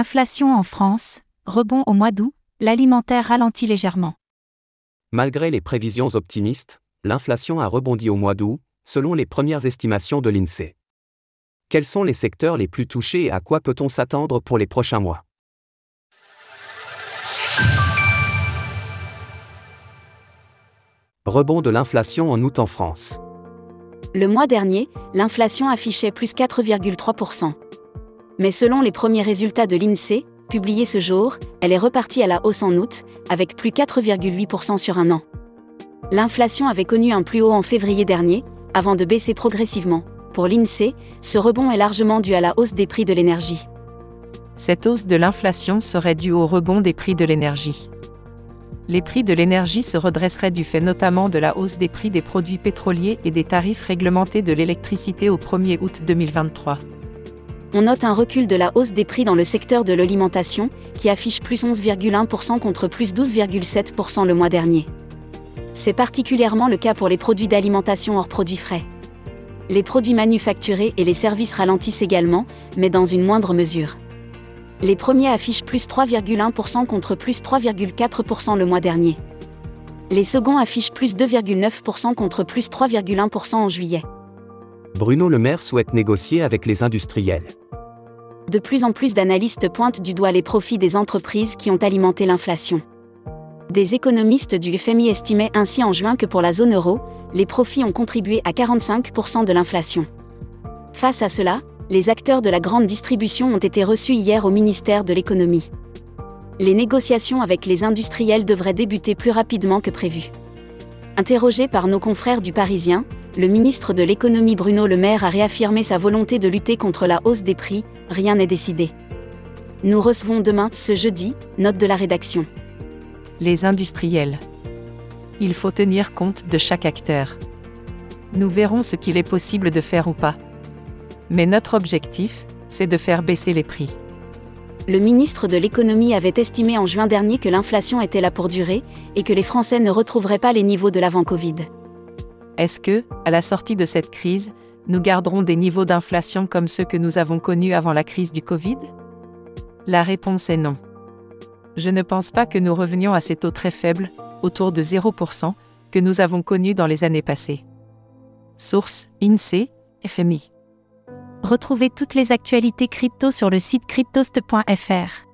Inflation en France, rebond au mois d'août, l'alimentaire ralentit légèrement. Malgré les prévisions optimistes, l'inflation a rebondi au mois d'août, selon les premières estimations de l'INSEE. Quels sont les secteurs les plus touchés et à quoi peut-on s'attendre pour les prochains mois? Rebond de l'inflation en août en France. Le mois dernier, l'inflation affichait plus 4,3%. Mais selon les premiers résultats de l'INSEE, publiée ce jour, elle est repartie à la hausse en août, avec plus 4,8% sur un an. L'inflation avait connu un plus haut en février dernier, avant de baisser progressivement. Pour l'INSEE, ce rebond est largement dû à la hausse des prix de l'énergie. Cette hausse de l'inflation serait due au rebond des prix de l'énergie. Les prix de l'énergie se redresseraient du fait notamment de la hausse des prix des produits pétroliers et des tarifs réglementés de l'électricité au 1er août 2023 on note un recul de la hausse des prix dans le secteur de l'alimentation, qui affiche plus 11,1% contre plus 12,7% le mois dernier. C'est particulièrement le cas pour les produits d'alimentation hors produits frais. Les produits manufacturés et les services ralentissent également, mais dans une moindre mesure. Les premiers affichent plus 3,1% contre plus 3,4% le mois dernier. Les seconds affichent plus 2,9% contre plus 3,1% en juillet. Bruno Le Maire souhaite négocier avec les industriels. De plus en plus d'analystes pointent du doigt les profits des entreprises qui ont alimenté l'inflation. Des économistes du FMI estimaient ainsi en juin que pour la zone euro, les profits ont contribué à 45% de l'inflation. Face à cela, les acteurs de la grande distribution ont été reçus hier au ministère de l'économie. Les négociations avec les industriels devraient débuter plus rapidement que prévu. Interrogé par nos confrères du Parisien, le ministre de l'économie Bruno Le Maire a réaffirmé sa volonté de lutter contre la hausse des prix, rien n'est décidé. Nous recevons demain, ce jeudi, note de la rédaction. Les industriels. Il faut tenir compte de chaque acteur. Nous verrons ce qu'il est possible de faire ou pas. Mais notre objectif, c'est de faire baisser les prix. Le ministre de l'économie avait estimé en juin dernier que l'inflation était là pour durer et que les Français ne retrouveraient pas les niveaux de l'avant-Covid. Est-ce que, à la sortie de cette crise, nous garderons des niveaux d'inflation comme ceux que nous avons connus avant la crise du Covid? La réponse est non. Je ne pense pas que nous revenions à ces taux très faibles, autour de 0%, que nous avons connus dans les années passées. Source INSEE, FMI. Retrouvez toutes les actualités crypto sur le site cryptost.fr.